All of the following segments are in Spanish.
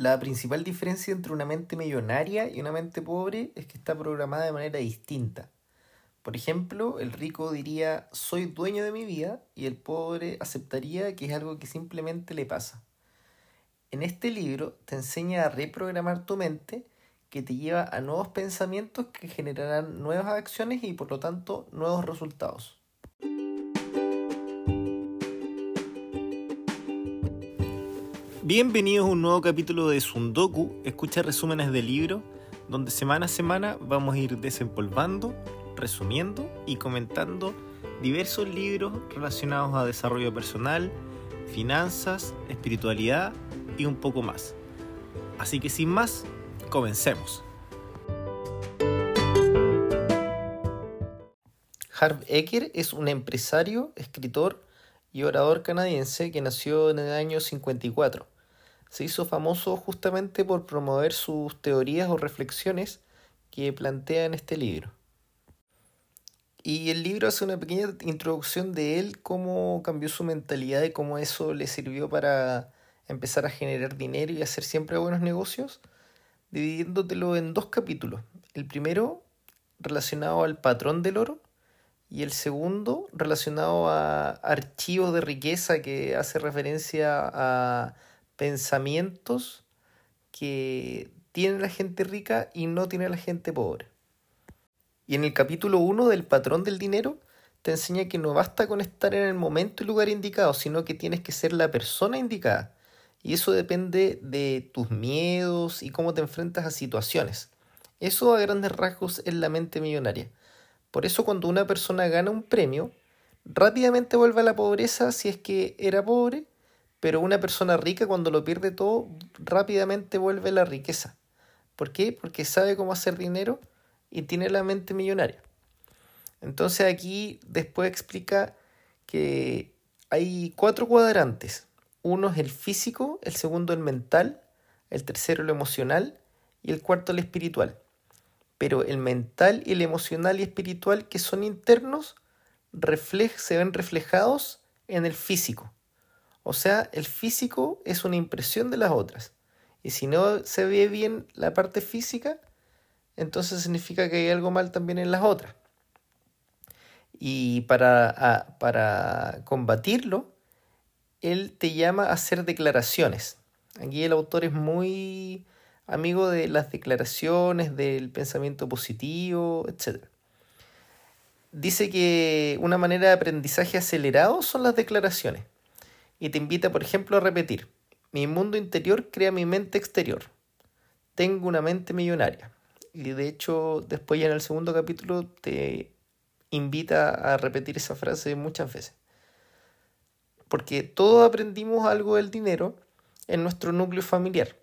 La principal diferencia entre una mente millonaria y una mente pobre es que está programada de manera distinta. Por ejemplo, el rico diría soy dueño de mi vida y el pobre aceptaría que es algo que simplemente le pasa. En este libro te enseña a reprogramar tu mente que te lleva a nuevos pensamientos que generarán nuevas acciones y por lo tanto nuevos resultados. Bienvenidos a un nuevo capítulo de Sundoku, escucha resúmenes de libro, donde semana a semana vamos a ir desempolvando, resumiendo y comentando diversos libros relacionados a desarrollo personal, finanzas, espiritualidad y un poco más. Así que sin más, comencemos. Harv Eker es un empresario, escritor y orador canadiense que nació en el año 54. Se hizo famoso justamente por promover sus teorías o reflexiones que plantea en este libro. Y el libro hace una pequeña introducción de él, cómo cambió su mentalidad y cómo eso le sirvió para empezar a generar dinero y hacer siempre buenos negocios, dividiéndotelo en dos capítulos. El primero relacionado al patrón del oro y el segundo relacionado a archivos de riqueza que hace referencia a pensamientos que tiene la gente rica y no tiene la gente pobre. Y en el capítulo 1 del patrón del dinero te enseña que no basta con estar en el momento y lugar indicado, sino que tienes que ser la persona indicada. Y eso depende de tus miedos y cómo te enfrentas a situaciones. Eso a grandes rasgos es la mente millonaria. Por eso cuando una persona gana un premio, rápidamente vuelve a la pobreza si es que era pobre, pero una persona rica cuando lo pierde todo, rápidamente vuelve a la riqueza. ¿Por qué? Porque sabe cómo hacer dinero y tiene la mente millonaria. Entonces aquí después explica que hay cuatro cuadrantes. Uno es el físico, el segundo el mental, el tercero el emocional y el cuarto el espiritual pero el mental y el emocional y espiritual que son internos se ven reflejados en el físico. O sea, el físico es una impresión de las otras. Y si no se ve bien la parte física, entonces significa que hay algo mal también en las otras. Y para, para combatirlo, él te llama a hacer declaraciones. Aquí el autor es muy amigo de las declaraciones, del pensamiento positivo, etc. Dice que una manera de aprendizaje acelerado son las declaraciones y te invita, por ejemplo, a repetir, mi mundo interior crea mi mente exterior. Tengo una mente millonaria. Y de hecho, después ya en el segundo capítulo te invita a repetir esa frase muchas veces. Porque todos aprendimos algo del dinero en nuestro núcleo familiar.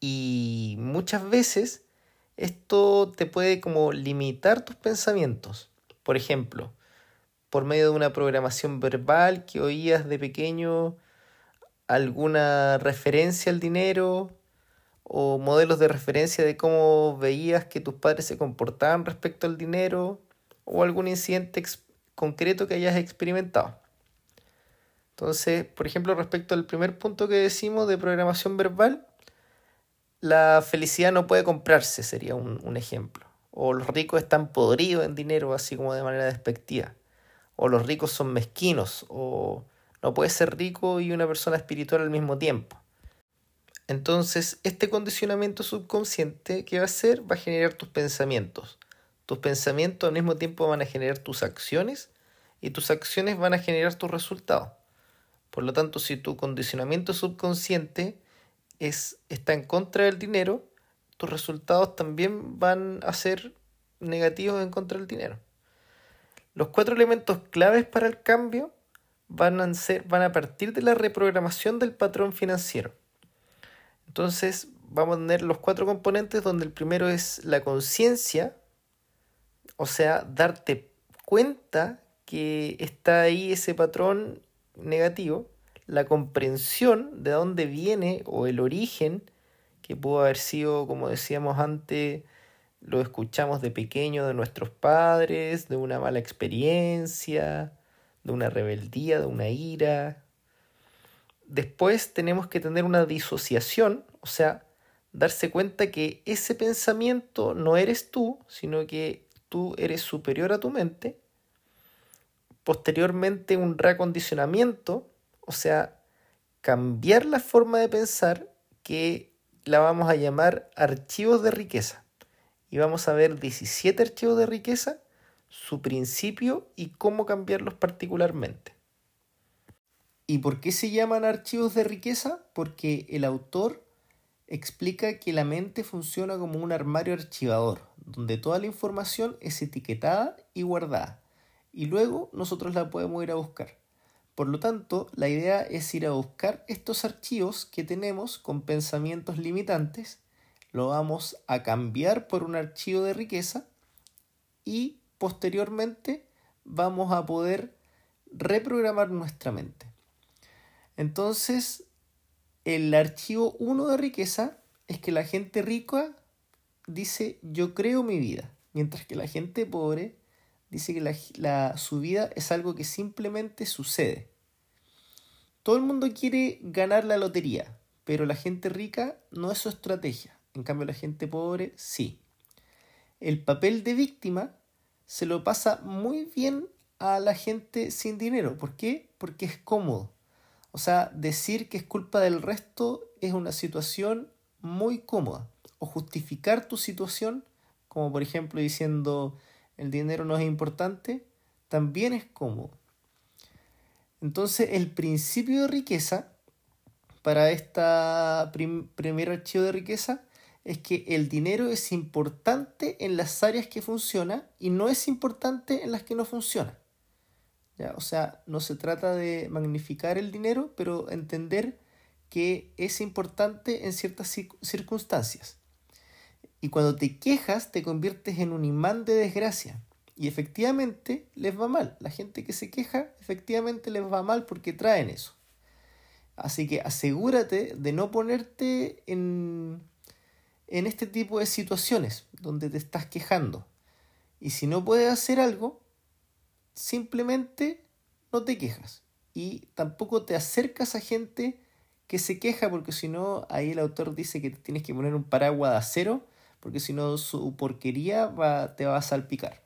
Y muchas veces esto te puede como limitar tus pensamientos. Por ejemplo, por medio de una programación verbal que oías de pequeño alguna referencia al dinero o modelos de referencia de cómo veías que tus padres se comportaban respecto al dinero o algún incidente concreto que hayas experimentado. Entonces, por ejemplo, respecto al primer punto que decimos de programación verbal, la felicidad no puede comprarse, sería un, ejemplo. O los ricos están podridos en dinero, así como de manera despectiva. O los ricos son mezquinos. O no puede ser rico y una persona espiritual al mismo tiempo. Entonces, este condicionamiento subconsciente, ¿qué va a hacer? Va a generar tus pensamientos. Tus pensamientos al mismo tiempo van a generar tus acciones y tus acciones van a generar tus resultados. Por lo tanto, si tu condicionamiento subconsciente es, está en contra del dinero, tus resultados también van a ser negativos en contra del dinero. Los cuatro elementos claves para el cambio van a, ser, van a partir de la reprogramación del patrón financiero. Entonces vamos a tener los cuatro componentes donde el primero es la conciencia, o sea, darte cuenta que está ahí ese patrón negativo la comprensión de dónde viene o el origen, que pudo haber sido, como decíamos antes, lo escuchamos de pequeño de nuestros padres, de una mala experiencia, de una rebeldía, de una ira, después tenemos que tener una disociación, o sea, darse cuenta que ese pensamiento no eres tú, sino que tú eres superior a tu mente. Posteriormente un reacondicionamiento, o sea, cambiar la forma de pensar que la vamos a llamar archivos de riqueza. Y vamos a ver 17 archivos de riqueza, su principio y cómo cambiarlos particularmente. ¿Y por qué se llaman archivos de riqueza? Porque el autor explica que la mente funciona como un armario archivador, donde toda la información es etiquetada y guardada, y luego nosotros la podemos ir a buscar. Por lo tanto, la idea es ir a buscar estos archivos que tenemos con pensamientos limitantes, lo vamos a cambiar por un archivo de riqueza y posteriormente vamos a poder reprogramar nuestra mente. Entonces, el archivo 1 de riqueza es que la gente rica dice yo creo mi vida, mientras que la gente pobre dice que la, su vida es algo que simplemente sucede. Todo el mundo quiere ganar la lotería, pero la gente rica no es su estrategia. En cambio, la gente pobre sí. El papel de víctima se lo pasa muy bien a la gente sin dinero. ¿Por qué? Porque es cómodo. O sea, decir que es culpa del resto es una situación muy cómoda. O justificar tu situación, como por ejemplo diciendo el dinero no es importante, también es cómodo. Entonces el principio de riqueza para este primer archivo de riqueza es que el dinero es importante en las áreas que funciona y no es importante en las que no funciona. O sea, no se trata de magnificar el dinero, pero entender que es importante en ciertas circunstancias. Y cuando te quejas, te conviertes en un imán de desgracia. Y efectivamente les va mal. La gente que se queja, efectivamente les va mal porque traen eso. Así que asegúrate de no ponerte en, en este tipo de situaciones donde te estás quejando. Y si no puedes hacer algo, simplemente no te quejas y tampoco te acercas a gente que se queja porque si no, ahí el autor dice que tienes que poner un paraguas de acero porque si no su porquería te va a salpicar.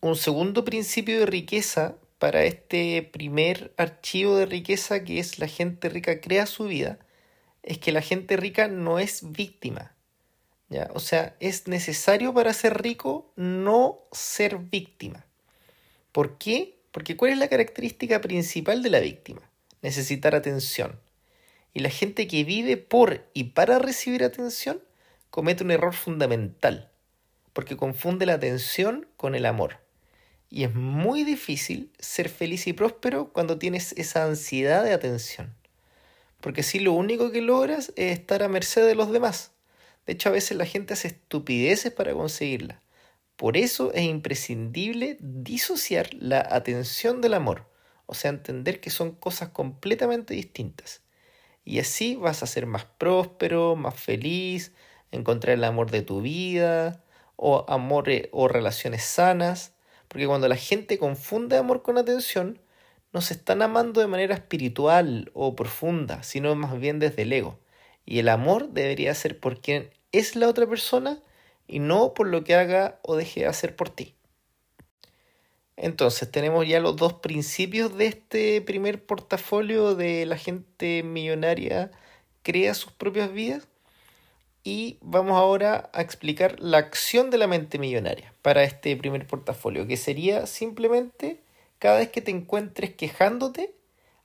Un segundo principio de riqueza para este primer archivo de riqueza que es la gente rica crea su vida es que la gente rica no es víctima. ¿ya? O sea, es necesario para ser rico no ser víctima. ¿Por qué? Porque ¿cuál es la característica principal de la víctima? Necesitar atención. Y la gente que vive por y para recibir atención comete un error fundamental, porque confunde la atención con el amor. Y es muy difícil ser feliz y próspero cuando tienes esa ansiedad de atención. Porque si lo único que logras es estar a merced de los demás. De hecho, a veces la gente hace estupideces para conseguirla. Por eso es imprescindible disociar la atención del amor, o sea, entender que son cosas completamente distintas. Y así vas a ser más próspero, más feliz, encontrar el amor de tu vida, o amor o relaciones sanas, porque cuando la gente confunde amor con atención, no se están amando de manera espiritual o profunda, sino más bien desde el ego. Y el amor debería ser por quien es la otra persona y no por lo que haga o deje de hacer por ti. Entonces tenemos ya los dos principios de este primer portafolio de la gente millonaria crea sus propias vidas y vamos ahora a explicar la acción de la mente millonaria para este primer portafolio, que sería simplemente cada vez que te encuentres quejándote,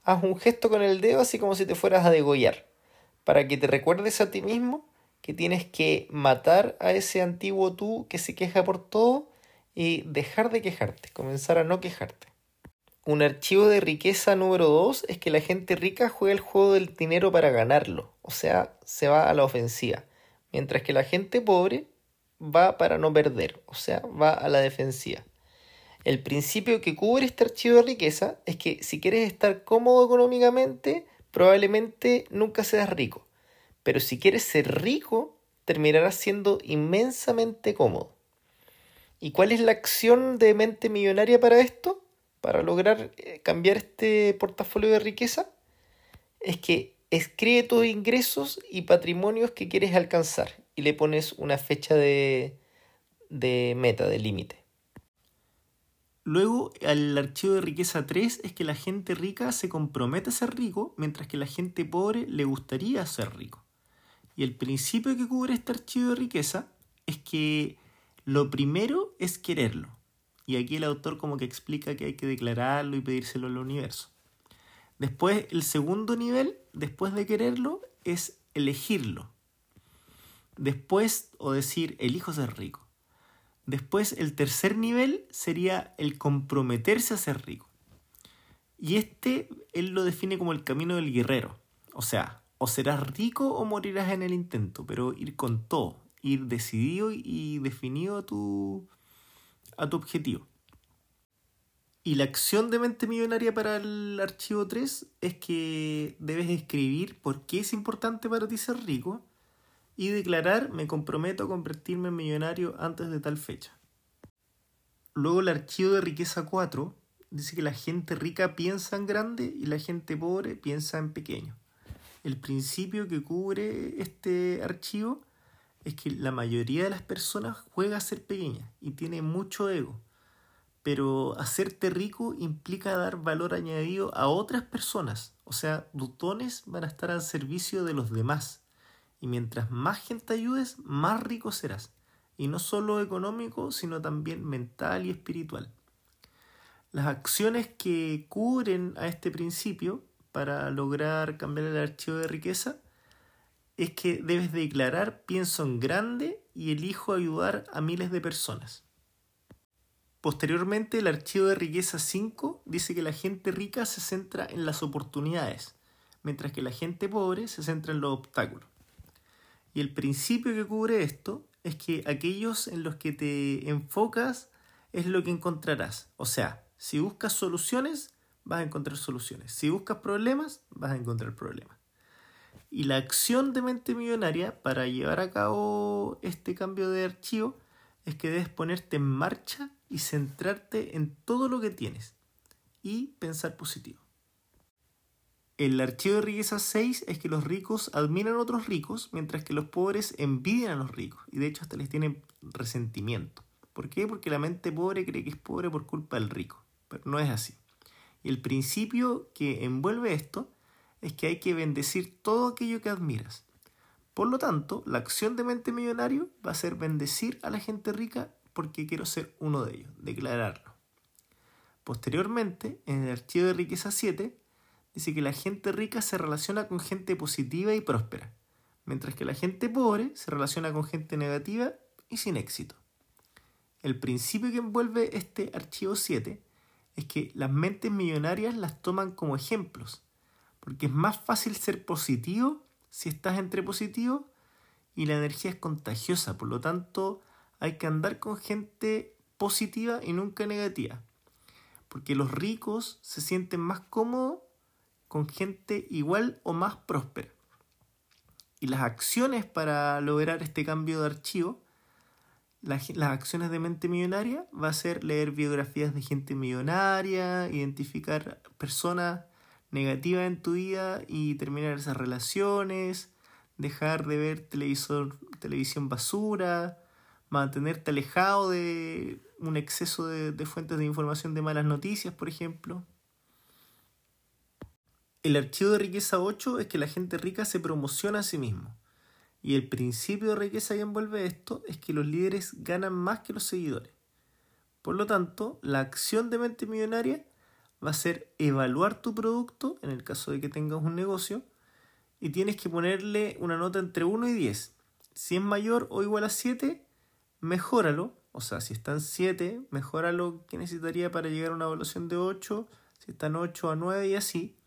haz un gesto con el dedo así como si te fueras a degollar, para que te recuerdes a ti mismo que tienes que matar a ese antiguo tú que se queja por todo y dejar de quejarte, comenzar a no quejarte. Un archivo de riqueza número 2 es que la gente rica juega el juego del dinero para ganarlo, o sea, se va a la ofensiva, mientras que la gente pobre va para no perder, o sea, va a la defensiva. El principio que cubre este archivo de riqueza es que si quieres estar cómodo económicamente, probablemente nunca seas rico. Pero si quieres ser rico, terminarás siendo inmensamente cómodo. ¿Y cuál es la acción de mente millonaria para esto? Para lograr eh, cambiar este portafolio de riqueza. es que escribe tus ingresos y patrimonios que quieres alcanzar y le pones una fecha de, de meta, de límite. Luego, el archivo de riqueza 3 es que la gente rica se compromete a ser rico, mientras que la gente pobre le gustaría ser rico. Y el principio que cubre este archivo de riqueza es que lo primero es quererlo. Y aquí el autor como que explica que hay que declararlo y pedírselo al universo. Después, el segundo nivel, después de quererlo, es elegirlo. Después, o decir, elijo ser rico. Después, el tercer nivel sería el comprometerse a ser rico. Y este, él lo define como el camino del guerrero. O sea, o serás rico o morirás en el intento, pero ir con todo, ir decidido y definido a tu, a tu objetivo. Y la acción de mente millonaria para el archivo 3 es que debes escribir por qué es importante para ti ser rico y declarar me comprometo a convertirme en millonario antes de tal fecha. Luego el archivo de riqueza 4 dice que la gente rica piensa en grande y la gente pobre piensa en pequeño. El principio que cubre este archivo es que la mayoría de las personas juega a ser pequeña y tiene mucho ego. Pero hacerte rico implica dar valor añadido a otras personas. O sea, tus dones van a estar al servicio de los demás. Y mientras más gente ayudes, más rico serás. Y no solo económico, sino también mental y espiritual. Las acciones que cubren a este principio para lograr cambiar el archivo de riqueza es que debes declarar pienso en grande y elijo ayudar a miles de personas. Posteriormente, el archivo de riqueza 5 dice que la gente rica se centra en las oportunidades, mientras que la gente pobre se centra en los obstáculos. Y el principio que cubre esto es que aquellos en los que te enfocas es lo que encontrarás. O sea, si buscas soluciones, vas a encontrar soluciones. Si buscas problemas, vas a encontrar problemas. Y la acción de mente millonaria para llevar a cabo este cambio de archivo es que debes ponerte en marcha y centrarte en todo lo que tienes y pensar positivo. El archivo de riqueza 6 es que los ricos admiran a otros ricos, mientras que los pobres envidian a los ricos. Y de hecho hasta les tienen resentimiento. ¿Por qué? Porque la mente pobre cree que es pobre por culpa del rico. Pero no es así. Y el principio que envuelve esto es que hay que bendecir todo aquello que admiras. Por lo tanto, la acción de mente millonario va a ser bendecir a la gente rica porque quiero ser uno de ellos, declararlo. Posteriormente, en el archivo de riqueza 7, dice que la gente rica se relaciona con gente positiva y próspera, mientras que la gente pobre se relaciona con gente negativa y sin éxito. El principio que envuelve este archivo 7 es que las mentes millonarias las toman como ejemplos, porque es más fácil ser positivo si estás entre positivos y la energía es contagiosa, por lo tanto hay que andar con gente positiva y nunca negativa, porque los ricos se sienten más cómodos con gente igual o más próspera. Y las acciones para lograr este cambio de archivo, las, acciones de mente millonaria, va a ser leer biografías de gente millonaria, identificar personas negativas en tu vida y terminar esas relaciones, dejar de ver televisor, televisión basura, mantenerte alejado de un exceso de fuentes de información de malas noticias, por ejemplo. El archivo de riqueza 8 es que la gente rica se promociona a sí mismo. Y el principio de riqueza que envuelve esto es que los líderes ganan más que los seguidores. Por lo tanto, la acción de mente millonaria va a ser evaluar tu producto, en el caso de que tengas un negocio, y tienes que ponerle una nota entre 1 y 10. Si es mayor o igual a 7, mejóralo. O sea, si está en 7, mejora lo que necesitaría para llegar a una evaluación de 8. Si está en 8 a 9 y así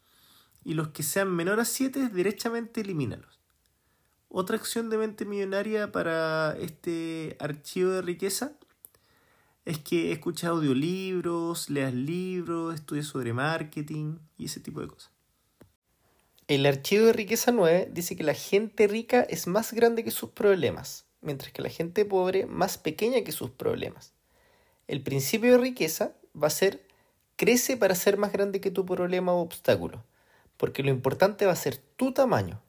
y los que sean menor a 7 derechamente elimínalos. Otra acción de mente millonaria para este archivo de riqueza es que escuches audiolibros, leas libros, estudies sobre marketing y ese tipo de cosas. El archivo de riqueza 9 dice que la gente rica es más grande que sus problemas, mientras que la gente pobre más pequeña que sus problemas. El principio de riqueza va a ser crece para ser más grande que tu problema o obstáculo porque lo importante va a ser tu tamaño.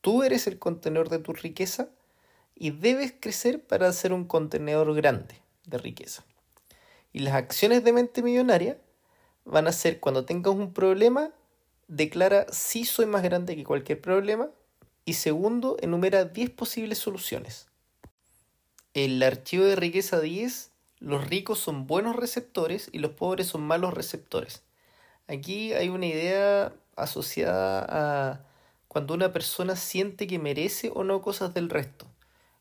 Tú eres el contenedor de tu riqueza y debes crecer para ser un contenedor grande de riqueza. Y las acciones de mente millonaria van a ser cuando tengas un problema, declara si soy más grande que cualquier problema y segundo, enumera 10 posibles soluciones. El archivo de riqueza 10, los ricos son buenos receptores y los pobres son malos receptores. Aquí hay una idea asociada a cuando una persona siente que merece o no cosas del resto.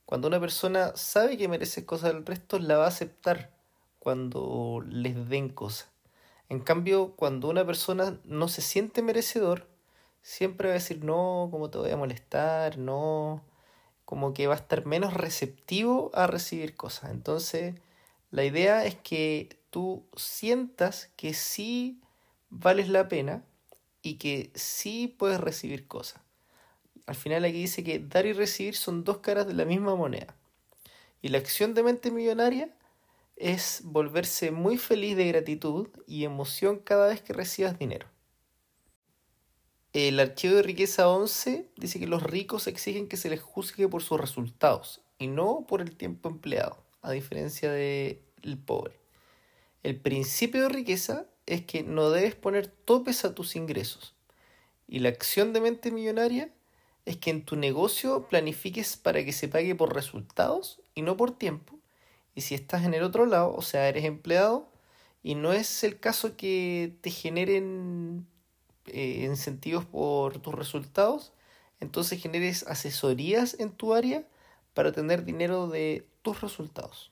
Cuando una persona sabe que merece cosas del resto, la va a aceptar cuando les den cosas. En cambio, cuando una persona no se siente merecedor, siempre va a decir, no, ¿cómo te voy a molestar? No, como que va a estar menos receptivo a recibir cosas. Entonces, la idea es que tú sientas que sí vales la pena y que sí puedes recibir cosas. Al final aquí dice que dar y recibir son dos caras de la misma moneda. Y la acción de mente millonaria es volverse muy feliz de gratitud y emoción cada vez que recibas dinero. El archivo de riqueza 11 dice que los ricos exigen que se les juzgue por sus resultados y no por el tiempo empleado, a diferencia del pobre. El principio de riqueza es que no debes poner topes a tus ingresos. Y la acción de mente millonaria es que en tu negocio planifiques para que se pague por resultados y no por tiempo. Y si estás en el otro lado, o sea, eres empleado, y no es el caso que te generen eh, incentivos por tus resultados, entonces generes asesorías en tu área para tener dinero de tus resultados.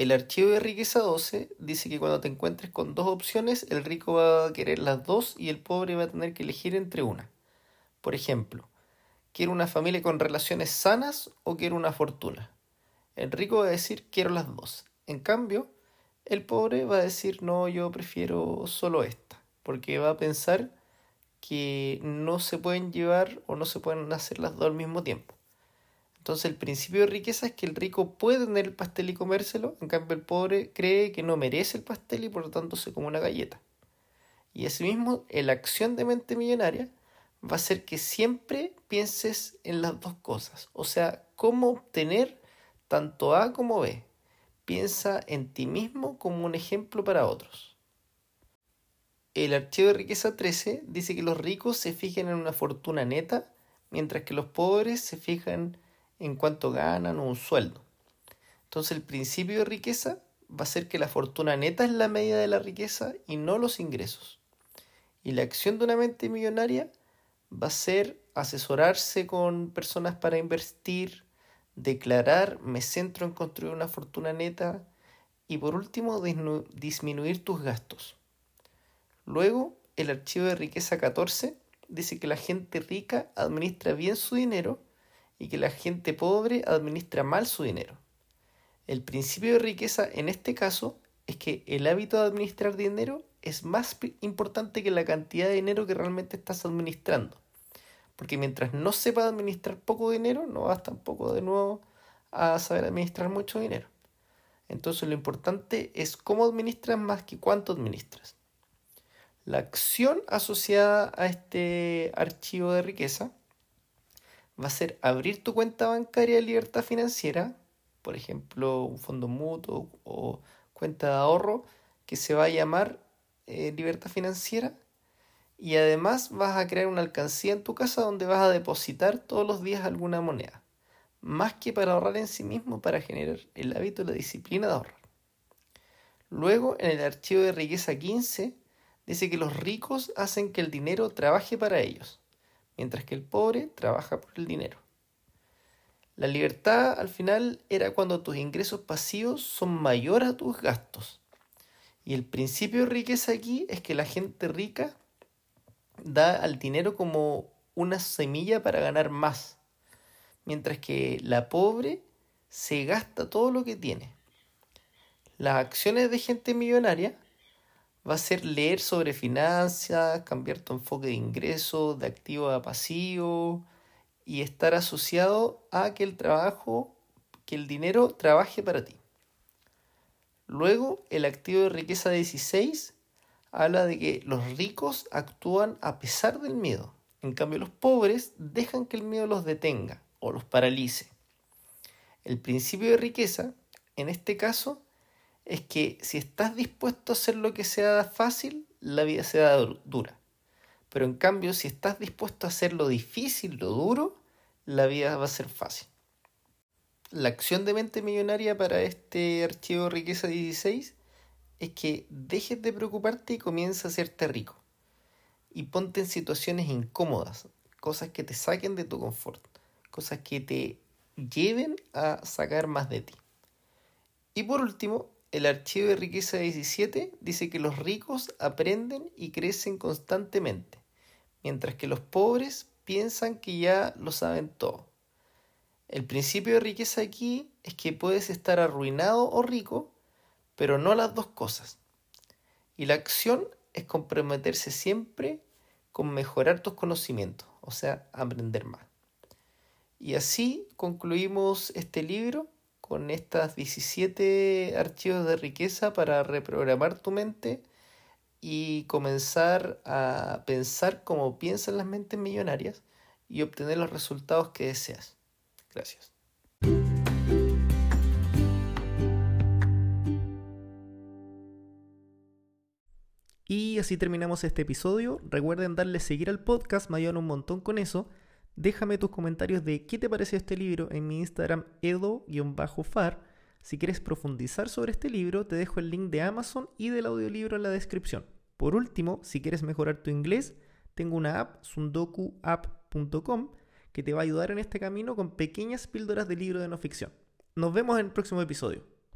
El archivo de riqueza 12 dice que cuando te encuentres con dos opciones, el rico va a querer las dos y el pobre va a tener que elegir entre una. Por ejemplo, ¿quiero una familia con relaciones sanas o quiero una fortuna? El rico va a decir quiero las dos. En cambio, el pobre va a decir no, yo prefiero solo esta, porque va a pensar que no se pueden llevar o no se pueden hacer las dos al mismo tiempo. Entonces el principio de riqueza es que el rico puede tener el pastel y comérselo, en cambio el pobre cree que no merece el pastel y por lo tanto se come una galleta. Y asimismo, la acción de mente millonaria va a ser que siempre pienses en las dos cosas, o sea, cómo obtener tanto A como B. Piensa en ti mismo como un ejemplo para otros. El archivo de riqueza 13 dice que los ricos se fijan en una fortuna neta, mientras que los pobres se fijan en cuánto ganan o un sueldo. Entonces el principio de riqueza va a ser que la fortuna neta es la medida de la riqueza y no los ingresos. Y la acción de una mente millonaria va a ser asesorarse con personas para invertir, declarar me centro en construir una fortuna neta y por último disminuir tus gastos. Luego, el archivo de riqueza 14 dice que la gente rica administra bien su dinero y que la gente pobre administra mal su dinero. El principio de riqueza en este caso es que el hábito de administrar dinero es más importante que la cantidad de dinero que realmente estás administrando. Porque mientras no sepas administrar poco dinero, no vas tampoco de nuevo a saber administrar mucho dinero. Entonces lo importante es cómo administras más que cuánto administras. La acción asociada a este archivo de riqueza va a ser abrir tu cuenta bancaria de libertad financiera, por ejemplo, un fondo mutuo o cuenta de ahorro que se va a llamar eh, libertad financiera. Y además vas a crear una alcancía en tu casa donde vas a depositar todos los días alguna moneda. Más que para ahorrar en sí mismo, para generar el hábito y la disciplina de ahorrar. Luego, en el archivo de riqueza 15, dice que los ricos hacen que el dinero trabaje para ellos mientras que el pobre trabaja por el dinero. La libertad al final era cuando tus ingresos pasivos son mayores a tus gastos. Y el principio de riqueza aquí es que la gente rica da al dinero como una semilla para ganar más, mientras que la pobre se gasta todo lo que tiene. Las acciones de gente millonaria va a ser leer sobre finanzas, cambiar tu enfoque de ingreso, de activo a pasivo y estar asociado a que el trabajo, que el dinero trabaje para ti. Luego, el activo de riqueza 16 habla de que los ricos actúan a pesar del miedo. En cambio, los pobres dejan que el miedo los detenga o los paralice. El principio de riqueza, en este caso, es que si estás dispuesto a hacer lo que sea fácil, la vida será dura. Pero en cambio, si estás dispuesto a hacer lo difícil, lo duro, la vida va a ser fácil. La acción de mente millonaria para este archivo Riqueza 16 es que dejes de preocuparte y comienza a hacerte rico. Y ponte en situaciones incómodas, cosas que te saquen de tu confort, cosas que te lleven a sacar más de ti. Y por último, el archivo de riqueza 17 dice que los ricos aprenden y crecen constantemente, mientras que los pobres piensan que ya lo saben todo. El principio de riqueza aquí es que puedes estar arruinado o rico, pero no las dos cosas. Y la acción es comprometerse siempre con mejorar tus conocimientos, o sea, aprender más. Y así concluimos este libro con estas 17 archivos de riqueza para reprogramar tu mente y comenzar a pensar como piensan las mentes millonarias y obtener los resultados que deseas. Gracias. Y así terminamos este episodio. Recuerden darle seguir al podcast, me ayudan un montón con eso. Déjame tus comentarios de qué te pareció este libro en mi Instagram edo-far. Si quieres profundizar sobre este libro, te dejo el link de Amazon y del audiolibro en la descripción. Por último, si quieres mejorar tu inglés, tengo una app, sundokuapp.com, que te va a ayudar en este camino con pequeñas píldoras de libro de no ficción. Nos vemos en el próximo episodio.